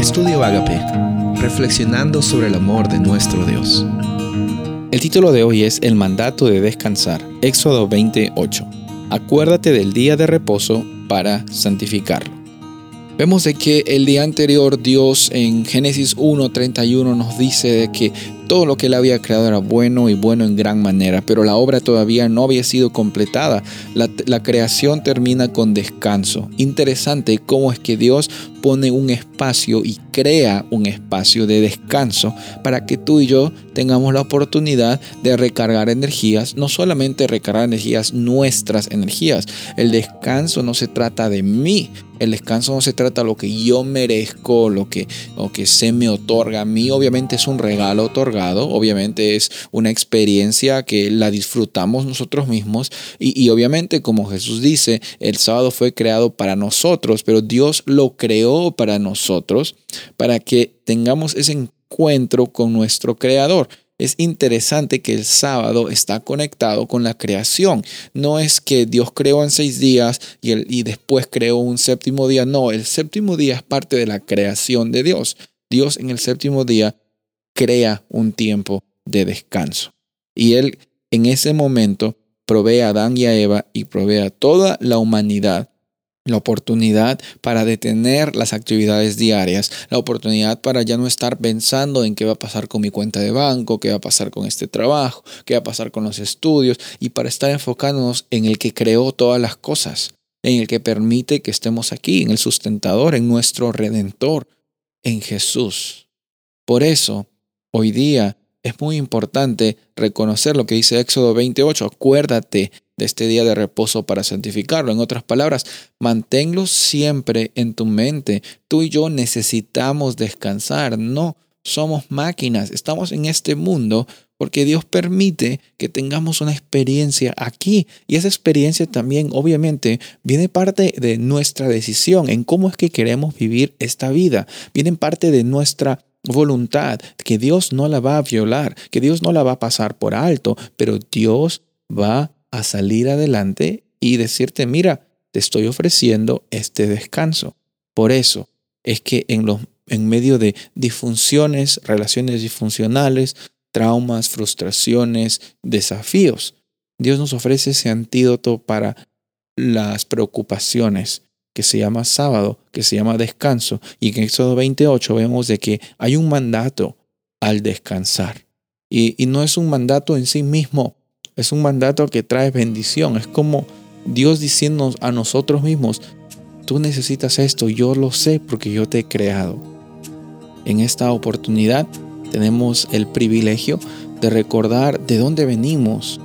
Estudio Agape, reflexionando sobre el amor de nuestro Dios. El título de hoy es El mandato de descansar, Éxodo 28. Acuérdate del día de reposo para santificarlo. Vemos de que el día anterior Dios en Génesis 1.31 nos dice de que todo lo que él había creado era bueno y bueno en gran manera, pero la obra todavía no había sido completada. La, creación termina con descanso. Interesante cómo es que Dios pone un espacio y crea un espacio de descanso para que tú y yo tengamos la oportunidad de recargar energías, no solamente recargar energías, nuestras energías. El descanso no se trata de mí, el descanso no se trata de lo que yo merezco, lo que, lo que se me otorga a mí. Obviamente es un regalo otorgado, obviamente es una experiencia que la disfrutamos nosotros mismos. Y, obviamente, como Jesús dice, el sábado fue creado para nosotros, pero Dios lo creó para nosotros, para que tengamos ese encuentro con nuestro Creador es interesante que el sábado está conectado con la creación. No es que Dios creó en seis días y, y después creó un séptimo día. No, el séptimo día es parte de la creación de Dios. Dios en el séptimo día crea un tiempo de descanso. Y Él en ese momento provee a Adán y a Eva y provee a toda la humanidad la oportunidad para detener las actividades diarias, la oportunidad para ya no estar pensando en qué va a pasar con mi cuenta de banco, qué va a pasar con este trabajo, qué va a pasar con los estudios y para estar enfocándonos en el que creó todas las cosas, en el que permite que estemos aquí, en el sustentador, en nuestro redentor, en Jesús. Por eso, hoy día es muy importante reconocer lo que dice Éxodo 28, acuérdate de este día de reposo para santificarlo. En otras palabras, manténlo siempre en tu mente. Tú y yo necesitamos descansar. No somos máquinas. Estamos en este mundo porque Dios permite que tengamos una experiencia aquí. Y esa experiencia también, obviamente, viene parte de nuestra decisión en cómo es que queremos vivir esta vida. Viene parte de nuestra voluntad, que Dios no la va a violar, que Dios no la va a pasar por alto, pero Dios va a salir adelante y decirte, mira, te estoy ofreciendo este descanso. Por eso es que en, en medio de disfunciones, relaciones disfuncionales, traumas, frustraciones, desafíos, Dios nos ofrece ese antídoto para las preocupaciones que se llama sábado, que se llama descanso. Y en Éxodo 28 vemos de que hay un mandato al descansar. Y, y no es un mandato en sí mismo, es un mandato que trae bendición. Es como Dios diciendo a nosotros mismos, tú necesitas esto, yo lo sé porque yo te he creado. En esta oportunidad tenemos el privilegio de recordar de dónde venimos,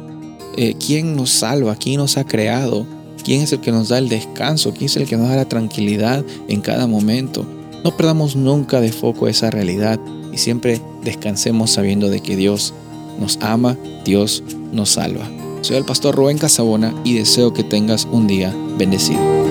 eh, quién nos salva, quién nos ha creado, quién es el que nos da el descanso, quién es el que nos da la tranquilidad en cada momento. No perdamos nunca de foco esa realidad y siempre descansemos sabiendo de que Dios nos ama, Dios nos salva. Soy el pastor Rubén Casabona y deseo que tengas un día bendecido.